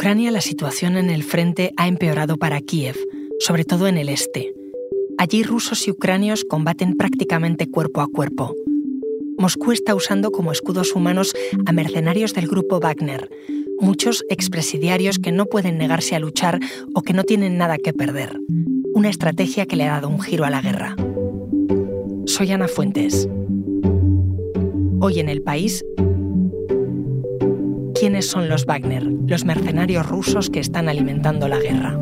Ucrania la situación en el frente ha empeorado para Kiev, sobre todo en el este. Allí rusos y ucranios combaten prácticamente cuerpo a cuerpo. Moscú está usando como escudos humanos a mercenarios del grupo Wagner, muchos expresidiarios que no pueden negarse a luchar o que no tienen nada que perder. Una estrategia que le ha dado un giro a la guerra. Soy Ana Fuentes. Hoy en el país son los Wagner, los mercenarios rusos que están alimentando la guerra.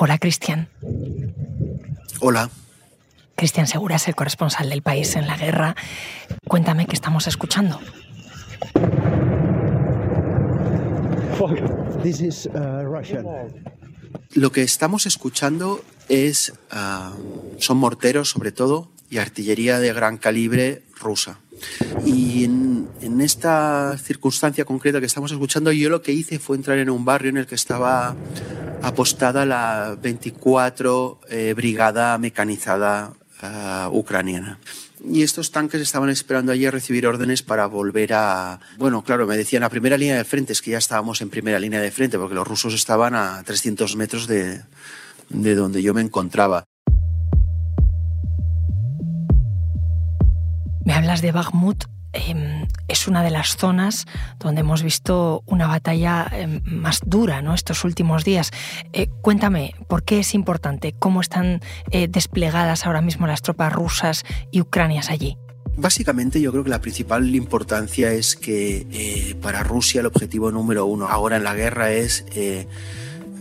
Hola, Cristian. Hola. Cristian Segura es el corresponsal del país en la guerra. Cuéntame qué estamos escuchando. This is, uh, Russian. Lo que estamos escuchando es uh, son morteros sobre todo y artillería de gran calibre rusa. Y en, en, esta circunstancia concreta que estamos escuchando, yo lo que hice fue entrar en un barrio en el que estaba apostada la 24 eh, Brigada Mecanizada uh, Ucraniana. Y estos tanques estaban esperando allí a recibir órdenes para volver a... Bueno, claro, me decían, la primera línea de frente, es que ya estábamos en primera línea de frente, porque los rusos estaban a 300 metros de, de donde yo me encontraba. Me hablas de Bakhmut Em, es una de las zonas donde hemos visto una batalla em, más dura ¿no? estos últimos días. Eh, cuéntame, ¿por qué es importante? ¿Cómo están eh, desplegadas ahora mismo las tropas rusas y ucranias allí? Básicamente yo creo que la principal importancia es que eh, para Rusia el objetivo número uno ahora en la guerra es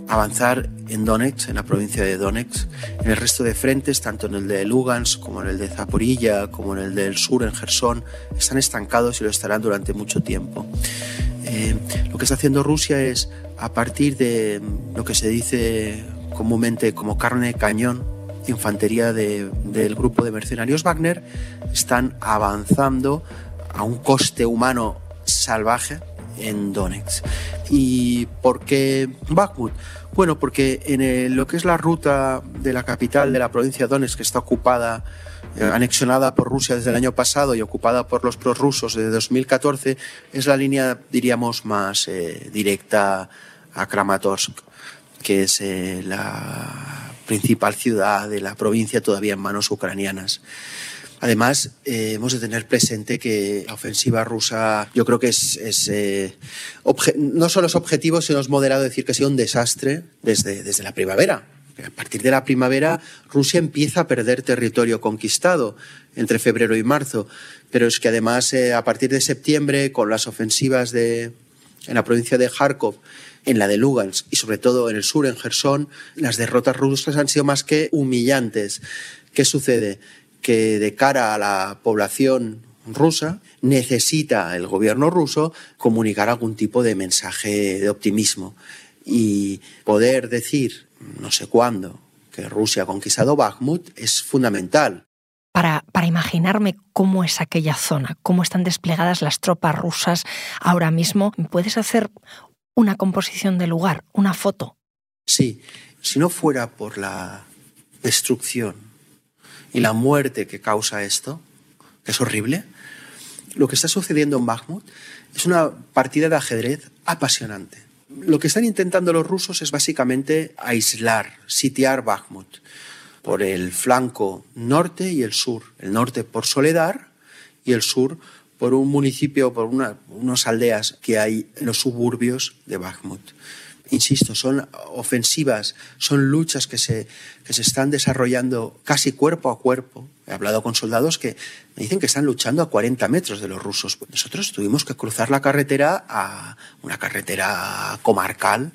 avanzar en Donetsk, en la provincia de Donetsk, en el resto de frentes, tanto en el de Lugansk como en el de Zaporilla, como en el del sur, en Gerson, están estancados y lo estarán durante mucho tiempo. Eh, lo que está haciendo Rusia es, a partir de lo que se dice comúnmente como carne de cañón, infantería del grupo de mercenarios Wagner, están avanzando a un coste humano salvaje en Donetsk. ¿Y por qué Bakhmut? Bueno, porque en lo que es la ruta de la capital de la provincia de Donetsk, que está ocupada, eh, anexionada por Rusia desde el año pasado y ocupada por los prorrusos desde 2014, es la línea, diríamos, más eh, directa a Kramatorsk, que es eh, la principal ciudad de la provincia todavía en manos ucranianas. Además, eh, hemos de tener presente que la ofensiva rusa, yo creo que es, eh, no solo es objetivo, sino es moderado decir que ha sido un desastre desde, desde la primavera. A partir de la primavera, Rusia empieza a perder territorio conquistado entre febrero y marzo. Pero es que además, eh, a partir de septiembre, con las ofensivas en la provincia de Kharkov, en la de Lugansk y sobre todo en el sur, en Gerson, las derrotas rusas han sido más que humillantes. ¿Qué sucede? Que de cara a la población rusa necesita el gobierno ruso comunicar algún tipo de mensaje de optimismo y poder decir, no sé cuándo, que Rusia ha conquistado Bakhmut es fundamental. Para, para, imaginarme cómo es aquella zona, cómo están desplegadas las tropas rusas ahora mismo, ¿puedes hacer una composición del lugar, una foto? Sí, si no fuera por la destrucción y la muerte que causa esto, que es horrible, lo que está sucediendo en Bakhmut es una partida de ajedrez apasionante. Lo que están intentando los rusos es básicamente aislar, sitiar Bakhmut por el flanco norte y el sur. El norte por Soledar y el sur por un municipio, por unas aldeas que hay en los suburbios de Bakhmut insisto, son ofensivas, son luchas que se, que se están desarrollando casi cuerpo a cuerpo. He hablado con soldados que me dicen que están luchando a 40 metros de los rusos. Nosotros tuvimos que cruzar la carretera a una carretera comarcal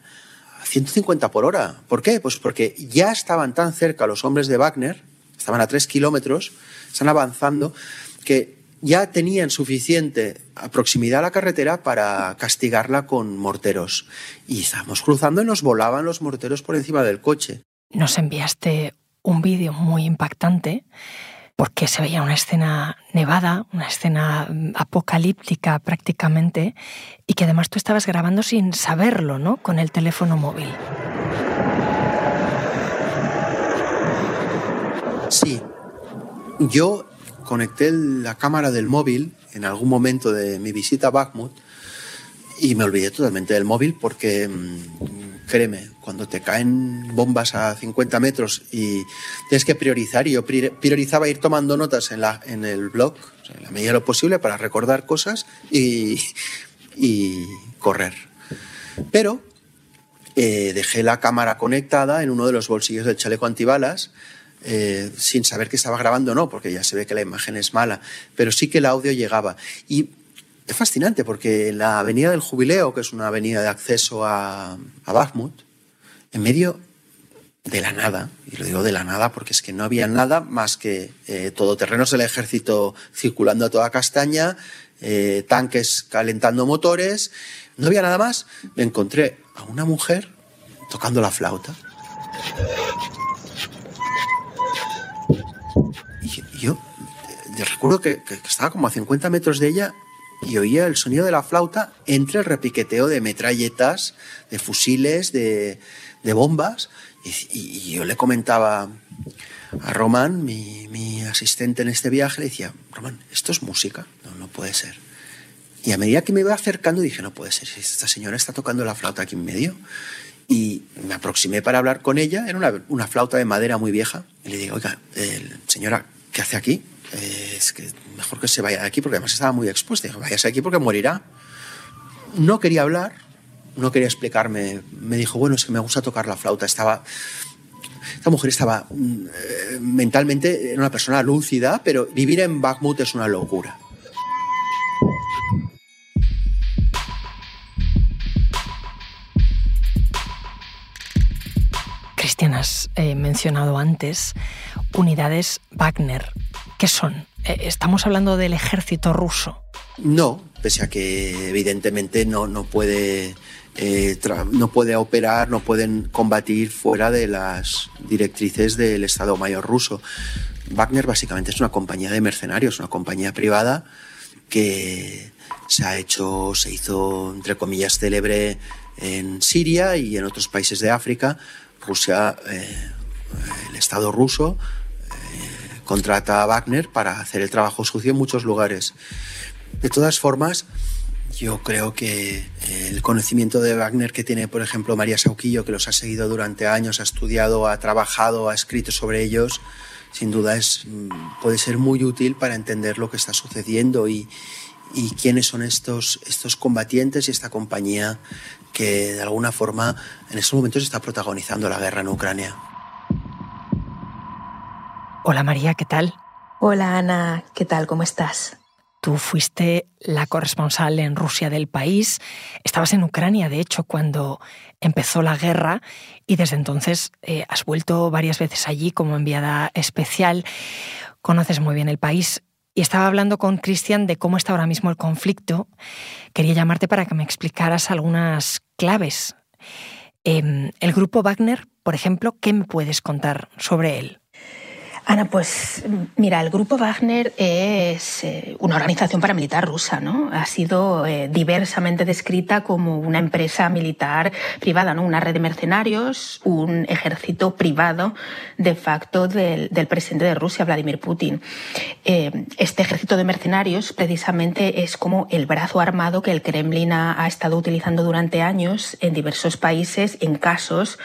a 150 por hora. ¿Por qué? Pues porque ya estaban tan cerca los hombres de Wagner, estaban a 3 kilómetros, están avanzando, que ya tenían suficiente proximidad a la carretera para castigarla con morteros. Y estábamos cruzando y nos volaban los morteros por encima del coche. Nos enviaste un vídeo muy impactante porque se veía una escena nevada, una escena mm, apocalíptica prácticamente, y que además tú estabas grabando sin saberlo, ¿no? Con el teléfono móvil. Sí. Yo conecté la cámara del móvil en algún momento de mi visita a Bakhmut y me olvidé totalmente del móvil porque, mm, créeme, cuando te caen bombas a 50 metros y tienes que priorizar, y yo priorizaba ir tomando notas en, la, en el blog, en la medida de lo posible, para recordar cosas y, y correr. Pero eh, dejé la cámara conectada en uno de los bolsillos del chaleco antibalas eh, sin saber que estaba grabando o no, porque ya se ve que la imagen es mala, pero sí que el audio llegaba. Y es fascinante porque en la Avenida del Jubileo, que es una avenida de acceso a, a Bakhmut, en medio de la nada, y lo digo de la nada porque es que no había nada más que eh, todoterrenos del ejército circulando a toda castaña, eh, tanques calentando motores, no había nada más, me encontré a una mujer tocando la flauta. Recuerdo que, que estaba como a 50 metros de ella y oía el sonido de la flauta entre el repiqueteo de metralletas, de fusiles, de, bombas. Y, yo le comentaba a Román, mi, asistente en este viaje, le decía, Román, ¿esto es música? No, no puede ser. Y a medida que me iba acercando dije, no puede ser, esta señora está tocando la flauta aquí en medio. Y me aproximé para hablar con ella, era una, una flauta de madera muy vieja. Y le digo, oiga, señora, ¿qué hace aquí? Eh, es que mejor que se vaya de aquí porque además estaba muy expuesta. Dijo, váyase aquí porque morirá. No quería hablar, no quería explicarme. Me dijo, bueno, es que me gusta tocar la flauta. Estaba, esta mujer estaba mm, eh, mentalmente, era una persona lúcida, pero vivir en Bakhmut es una locura. Cristian, has eh, mencionado antes unidades Wagner. ¿Qué son? Eh, ¿Estamos hablando del ejército ruso? No, pese a que evidentemente no, no, puede, eh, no puede operar, no pueden combatir fuera de las directrices del Estado Mayor ruso. Wagner básicamente es una compañía de mercenarios, una compañía privada que se ha hecho, se hizo, entre comillas, célebre en Siria y en otros países de África. Rusia, eh, el Estado ruso, contrata a Wagner para hacer el trabajo sucio en muchos lugares. De todas formas, yo creo que el conocimiento de Wagner que tiene, por ejemplo, María Sauquillo, que los ha seguido durante años, ha estudiado, ha trabajado, ha escrito sobre ellos, sin duda es, mm, puede ser muy útil para entender lo que está sucediendo y, y quiénes son estos, estos combatientes y esta compañía que de alguna forma en estos momentos está protagonizando la guerra en Ucrania. Hola María, ¿qué tal? Hola Ana, ¿qué tal? ¿Cómo estás? Tú fuiste la corresponsal en Rusia del país, estabas en Ucrania, de hecho, cuando empezó la guerra y desde entonces eh, has vuelto varias veces allí como enviada especial, conoces muy bien el país y estaba hablando con Cristian de cómo está ahora mismo el conflicto. Quería llamarte para que me explicaras algunas claves. Em, el grupo Wagner, por ejemplo, ¿qué me puedes contar sobre él? Ana, pues mira, el grupo Wagner es eh, una organización paramilitar rusa, ¿no? Ha sido eh, diversamente descrita como una empresa militar privada, ¿no? Una red de mercenarios, un ejército privado de facto del, presidente de Rusia, Vladimir Putin. Eh, este ejército de mercenarios precisamente es como el brazo armado que el Kremlin ha, ha estado utilizando durante años en diversos países, en casos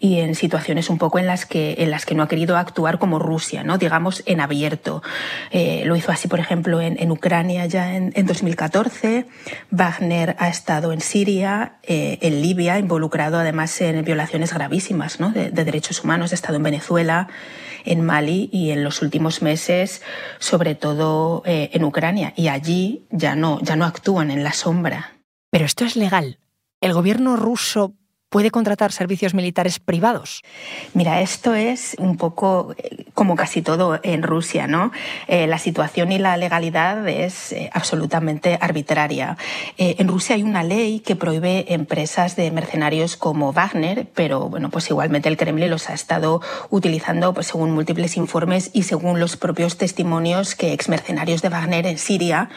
y en situaciones un poco en las que, en las que no ha querido actuar como Rusia ¿no? digamos, en abierto. Eh, lo hizo así, por ejemplo, en, Ucrania ya en, 2014. Wagner ha estado en Siria, eh, en Libia, involucrado además en violaciones gravísimas de, derechos humanos. Ha estado en Venezuela, en Mali y en los últimos meses, sobre todo eh, en Ucrania. Y allí ya no, ya no actúan en la sombra. Pero esto es legal. ¿El gobierno ruso puede contratar servicios militares privados? Mira, esto es un poco eh, como casi todo en Rusia, ¿no? Eh, la situación y la legalidad es eh, absolutamente arbitraria. en Rusia hay una ley que prohíbe empresas de mercenarios como Wagner, pero bueno, pues igualmente el Kremlin los ha estado utilizando pues, según múltiples informes y según los propios testimonios que exmercenarios de Wagner en Siria,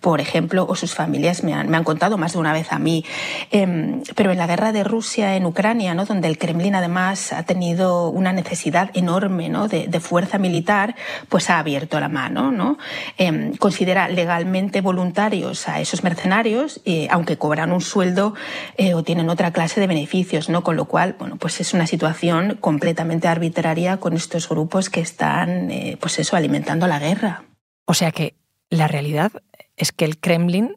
por ejemplo, o sus familias me han, me han contado más de una vez a mí. Em, pero en la guerra de Rusia, en Ucrania, donde el Kremlin además ha tenido una necesidad enorme ¿no? de, fuerza militar, pues ha abierto la mano. ¿no? Em, considera legalmente voluntarios a esos mercenarios, eh, aunque cobran un sueldo eh, o tienen otra clase de beneficios, con lo cual pues es una situación completamente arbitraria con estos grupos que están eh, pues alimentando la guerra. O sea que la realidad es que el Kremlin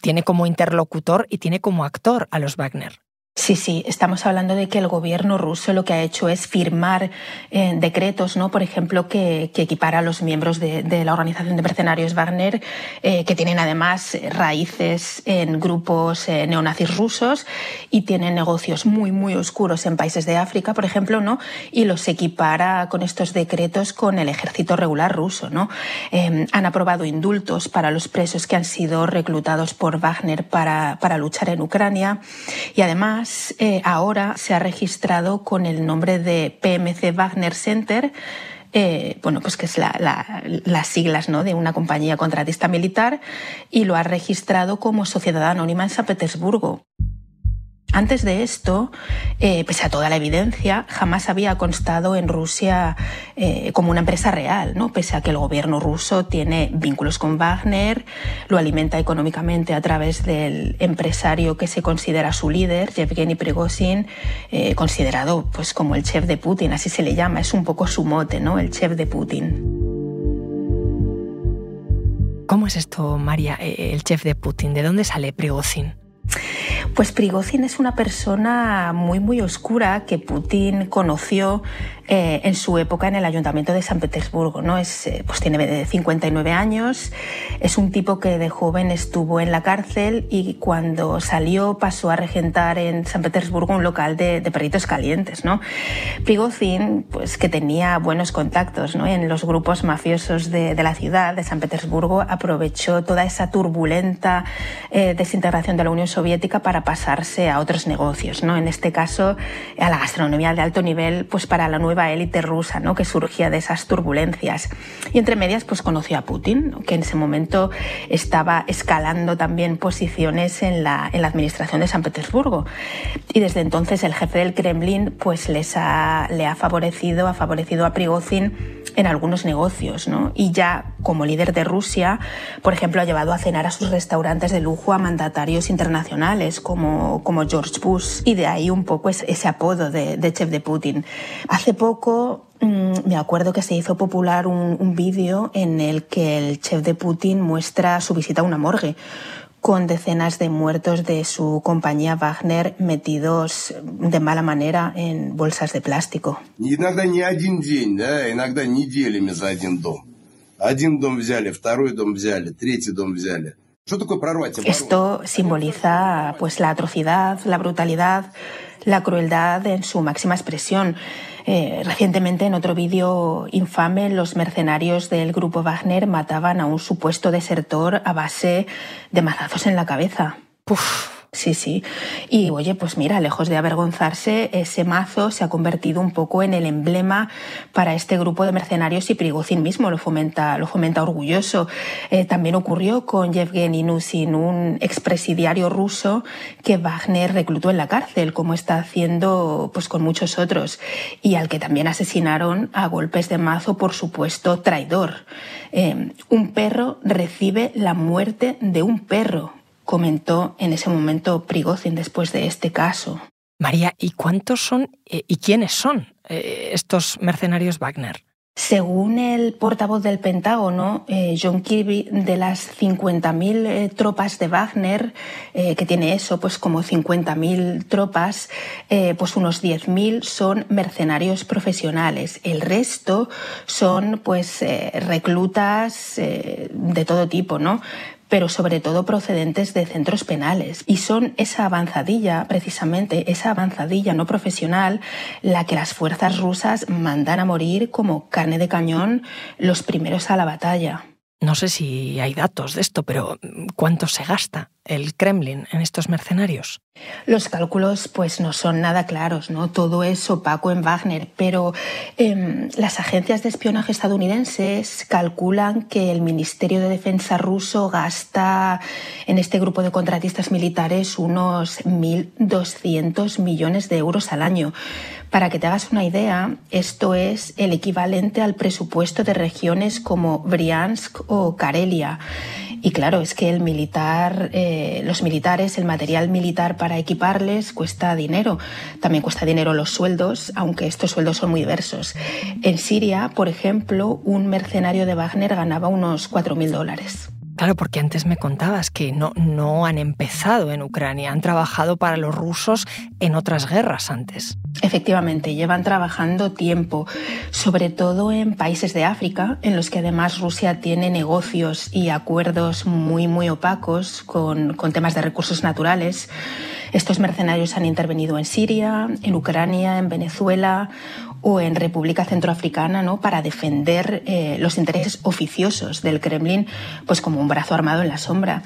tiene como interlocutor y tiene como actor a los Wagner. Sí, sí, estamos hablando de que el gobierno ruso lo que ha hecho es firmar eh, decretos, ¿no? Por ejemplo, que, equipara a los miembros de, la organización de mercenarios Wagner, eh, que tienen además raíces en grupos eh, neonazis rusos y tienen negocios muy, muy oscuros en países de África, por ejemplo, ¿no? Y los equipara con estos decretos con el ejército regular ruso, ¿no? han aprobado indultos para los presos que han sido reclutados por Wagner para, para luchar en Ucrania y además eh, ahora se ha registrado con el nombre de PMC Wagner Center, eh, bueno, pues que es las siglas ¿no? de una compañía contratista militar, y lo ha registrado como sociedad anónima en San Petersburgo. Antes de esto, eh, pese a toda la evidencia, jamás había constado en Rusia eh, como una empresa real, ¿no? pese a que el gobierno ruso tiene vínculos con Wagner, lo alimenta económicamente a través del empresario que se considera su líder, Yevgeny Prigozhin, eh, considerado pues, como el chef de Putin, así se le llama, es un poco su mote, ¿no? el chef de Putin. ¿Cómo es esto, María, el chef de Putin? ¿De dónde sale Prigozhin? Pues Prigozhin es una persona muy, muy oscura que Putin conoció eh, en su época en el ayuntamiento de San Petersburgo. ¿no? Es, eh, pues tiene 59 años, es un tipo que de joven estuvo en la cárcel y cuando salió pasó a regentar en San Petersburgo un local de, perritos calientes. ¿no? Prigozhin, pues, que tenía buenos contactos ¿no? en los grupos mafiosos de, la ciudad de San Petersburgo, aprovechó toda esa turbulenta eh, desintegración de la Unión Soviética para pasarse a otros negocios. ¿no? En este caso, a la gastronomía de alto nivel, pues para la nueva élite rusa ¿no? que surgía de esas turbulencias. Y entre medias pues conoció a Putin, que en ese momento estaba escalando también posiciones en la, en la administración de San Petersburgo. Y desde entonces el jefe del Kremlin pues les ha, le ha favorecido, ha favorecido a Prigozhin en algunos negocios. ¿no? Y ya como líder de Rusia, por ejemplo, ha llevado a cenar a sus restaurantes de lujo a mandatarios internacionales como, como George Bush. Y de ahí un poco ese apodo de, de chef de Putin. Hace poco mm, me acuerdo que se hizo popular un, vídeo en el que el chef de Putin muestra su visita a una morgue con decenas de muertos de su compañía Wagner metidos de mala manera en bolsas de plástico. Esto simboliza pues la atrocidad, la brutalidad, la crueldad en su máxima expresión. Eh, recientemente, en otro vídeo infame, los mercenarios del grupo Wagner mataban a un supuesto desertor a base de mazazos en la cabeza. Sí, sí. Y oye, pues mira, lejos de avergonzarse, ese mazo se ha convertido un poco en el emblema para este grupo de mercenarios y Prigozhin mismo lo fomenta, lo fomenta orgulloso. Eh, también ocurrió con Yevgeny Nusin, un expresidiario ruso que Wagner reclutó en la cárcel, como está haciendo pues con muchos otros, y al que también asesinaron a golpes de mazo por supuesto traidor. Eh, un perro recibe la muerte de un perro comentó en ese momento Prigozhin después de este caso. María, ¿y cuántos son eh, y quiénes son eh, estos mercenarios Wagner? Según el portavoz del Pentágono, eh, John Kirby, de las 50.000 tropas de Wagner, que tiene eso, pues como 50.000 tropas, pues unos 10.000 son mercenarios profesionales. El resto son pues reclutas de todo tipo, ¿no? Pero sobre todo procedentes de centros penales. Y son esa avanzadilla, precisamente, esa avanzadilla no profesional, la que las fuerzas rusas mandan a morir como carne de cañón los primeros a la batalla. No sé si hay datos de esto, pero ¿cuánto se gasta el Kremlin en estos mercenarios? Los cálculos pues no son nada claros, ¿no? Todo es opaco en Wagner, pero em, las agencias de espionaje estadounidenses calculan que el Ministerio de Defensa ruso gasta en este grupo de contratistas militares unos 1.200 millones de euros al año. Para que te hagas una idea, esto es el equivalente al presupuesto de regiones como Briansk o Karelia. Y claro, es que el militar, eh, los militares, el material militar para equiparles cuesta dinero. También cuesta dinero los sueldos, aunque estos sueldos son muy diversos. En Siria, por ejemplo, un mercenario de Wagner ganaba unos 4.000 dólares. Claro, porque antes me contabas que no, no han empezado en Ucrania, han trabajado para los rusos en otras guerras antes. Efectivamente, llevan trabajando tiempo, sobre todo en países de África, en los que además Rusia tiene negocios y acuerdos muy, muy opacos con, con temas de recursos naturales. Estos mercenarios han intervenido en Siria, en Ucrania, en Venezuela o en República Centroafricana ¿no? para defender eh, los intereses oficiosos del Kremlin pues como un brazo armado en la sombra.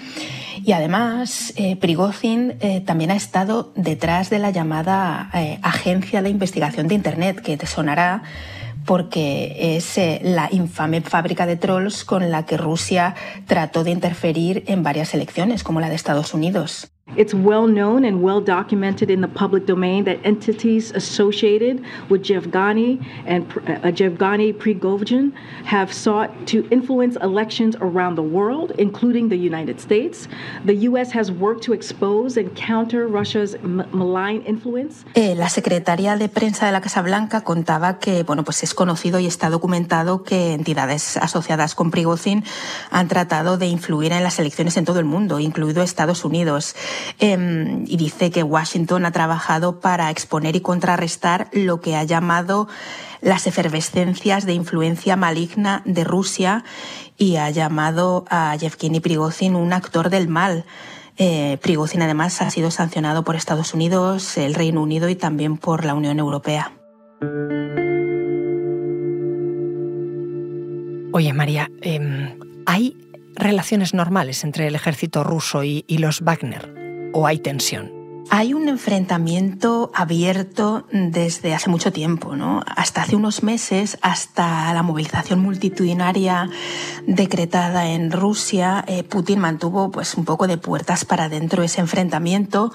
Y además, eh, Prigozhin eh, también ha estado detrás de la llamada eh, Agencia de Investigación de Internet, que te sonará porque es eh, la infame fábrica de trolls con la que Rusia trató de interferir en varias elecciones, como la de Estados Unidos. It's well known and well documented in the public domain that entities associated with Yevgeny and uh, Yevgeny Prigozhin have sought to influence elections around the world, including the United States. The U.S. has worked to expose and counter Russia's malign influence. Eh, la secretaria de prensa de la Casa Blanca contaba que, bueno, pues es conocido y está documentado que entidades asociadas con Prigozhin han tratado de influir en las elecciones en todo el mundo, incluido Estados Unidos. Eh, y dice que Washington ha trabajado para exponer y contrarrestar lo que ha llamado las efervescencias de influencia maligna de Rusia y ha llamado a Yevgeny Prigozhin un actor del mal. Eh, además ha sido sancionado por Estados Unidos, el Reino Unido y también por la Unión Europea. Oye, María, eh, ¿hay relaciones normales entre el ejército ruso y los Wagner? ¿O hay tensión? Hay un enfrentamiento abierto desde hace mucho tiempo, ¿no? Hasta hace unos meses, hasta la movilización multitudinaria decretada en Rusia, eh, Putin mantuvo pues un poco de puertas para adentro ese enfrentamiento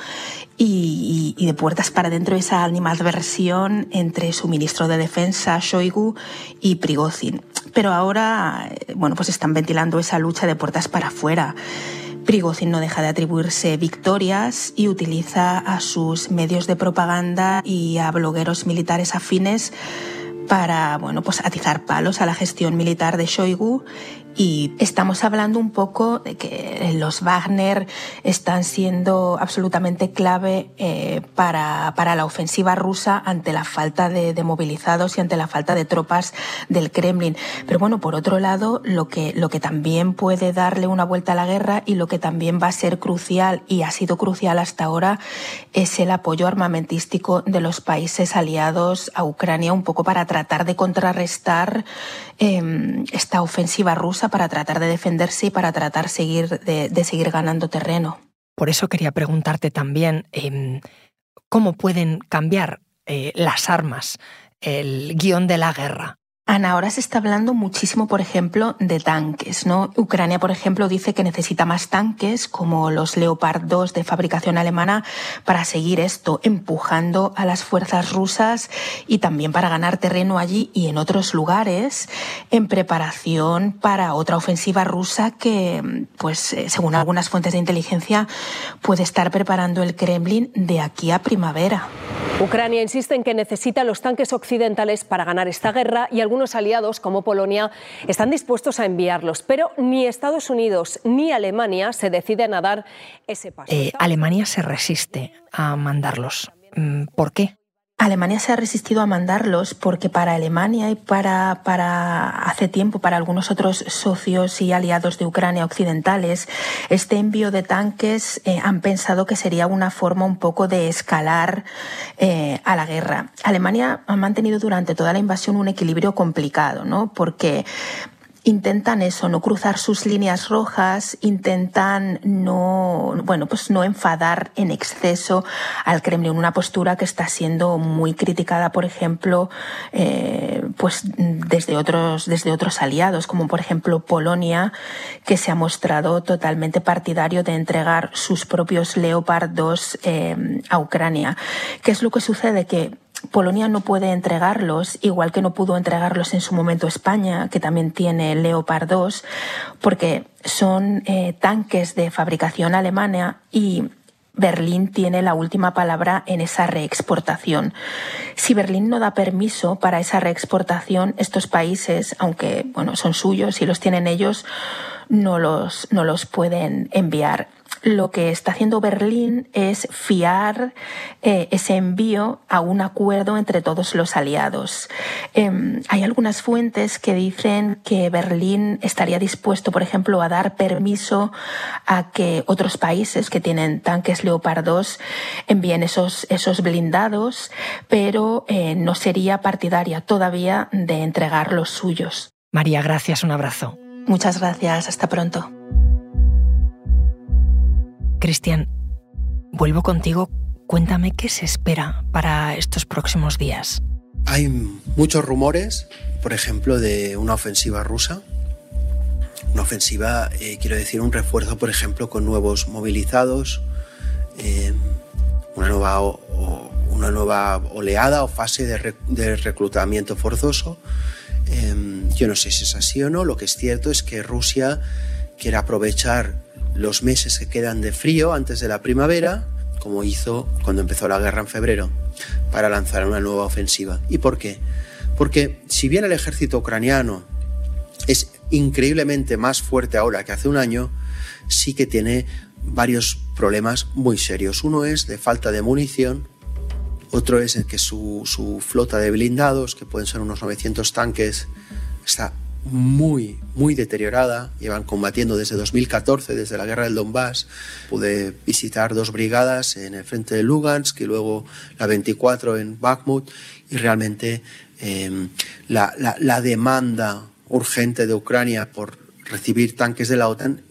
y, y, de puertas para adentro esa animadversión entre su ministro de Defensa, Shoigu, y Prigozhin. Pero ahora, eh, bueno, pues están ventilando esa lucha de puertas para afuera. Prigozhin no deja de atribuirse victorias y utiliza a sus medios de propaganda y a blogueros militares afines para bueno, pues atizar palos a la gestión militar de Shoigu y estamos hablando un poco de que los Wagner están siendo absolutamente clave eh, para, para, la ofensiva rusa ante la falta de, de, movilizados y ante la falta de tropas del Kremlin. Pero bueno, por otro lado, lo que, lo que también puede darle una vuelta a la guerra y lo que también va a ser crucial y ha sido crucial hasta ahora es el apoyo armamentístico de los países aliados a Ucrania un poco para tratar de contrarrestar eh, esta ofensiva rusa para tratar de defenderse y para tratar seguir, de, seguir ganando terreno. Por eso quería preguntarte también eh, cómo pueden cambiar eh, las armas, el guion de la guerra. Ana, ahora se está hablando muchísimo, por ejemplo, de tanques. Ucrania, por ejemplo, dice que necesita más tanques, como los Leopard 2 de fabricación alemana, para seguir esto, empujando a las fuerzas rusas y también para ganar terreno allí y en otros lugares, en preparación para otra ofensiva rusa que, pues, eh, según algunas fuentes de inteligencia, puede estar preparando el Kremlin de aquí a primavera. Ucrania insiste en que necesita los tanques occidentales para ganar esta guerra y algunos aliados, como Polonia, están dispuestos a enviarlos. Pero ni Estados Unidos ni Alemania se deciden a dar ese paso. Eh, Alemania se resiste a mandarlos. ¿Por qué? Alemania se ha resistido a mandarlos porque para Alemania y para, para hace tiempo para algunos otros socios y aliados de Ucrania occidentales, este envío de tanques eh, han pensado que sería una forma un poco de escalar eh, a la guerra. Alemania ha mantenido durante toda la invasión un equilibrio complicado, ¿no? Porque intentan eso, no cruzar sus líneas rojas, intentan no, bueno, pues no enfadar en exceso al Kremlin, una postura que está siendo muy criticada, por ejemplo, eh, pues desde otros, desde otros aliados, como por ejemplo Polonia, que se ha mostrado totalmente partidario de entregar sus propios Leopard 2 eh, a Ucrania. ¿Qué es lo que sucede? Que Polonia no puede entregarlos, igual que no pudo entregarlos en su momento España, que también tiene Leopard 2, porque son eh, tanques de fabricación alemana y Berlín tiene la última palabra en esa reexportación. Si Berlín no da permiso para esa reexportación, estos países, aunque bueno, son suyos y los tienen ellos, no los, no los pueden enviar lo que está haciendo Berlín es fiar eh, ese envío a un acuerdo entre todos los aliados. Em, hay algunas fuentes que dicen que Berlín estaría dispuesto, por ejemplo, a dar permiso a que otros países que tienen tanques Leopard 2 envíen esos, esos blindados, pero eh, no sería partidaria todavía de entregar los suyos. María, gracias, un abrazo. Muchas gracias, hasta pronto. Cristian, vuelvo contigo. Cuéntame qué se espera para estos próximos días. Hay muchos rumores, por ejemplo, de una ofensiva rusa. Una ofensiva, eh, quiero decir, un refuerzo, por ejemplo, con nuevos movilizados, eh, una, nueva, una nueva oleada o fase de, reclutamiento forzoso. Eh, yo no sé si es así o no. Lo que es cierto es que Rusia quiere aprovechar los meses que quedan de frío antes de la primavera, como hizo cuando empezó la guerra en febrero, para lanzar una nueva ofensiva. ¿Y por qué? Porque si bien el ejército ucraniano es increíblemente más fuerte ahora que hace un año, sí que tiene varios problemas muy serios. Uno es de falta de munición, otro es que su, su flota de blindados, que pueden ser unos 900 tanques, está muy, muy deteriorada. Llevan combatiendo desde 2014, desde la guerra del Donbass. Pude visitar dos brigadas en el frente de Lugansk y luego la 24 en Bakhmut. Y realmente em, la, la demanda urgente de Ucrania por recibir tanques de la OTAN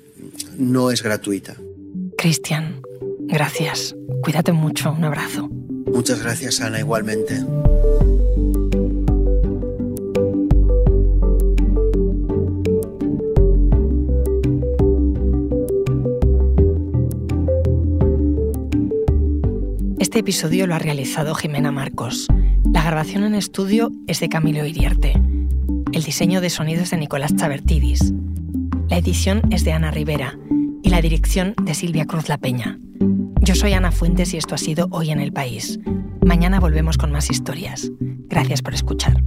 no es gratuita. Cristian, gracias. Cuídate mucho. Un abrazo. Muchas gracias, Ana, igualmente. Este episodio lo ha realizado Jimena Marcos. La grabación en estudio es de Camilo Iriarte. El diseño de sonido es de Nicolás Chabertidis. La edición es de Ana Rivera y la dirección de Silvia Cruz La Peña. Yo soy Ana Fuentes y esto ha sido Hoy en el País. Mañana volvemos con más historias. Gracias por escuchar.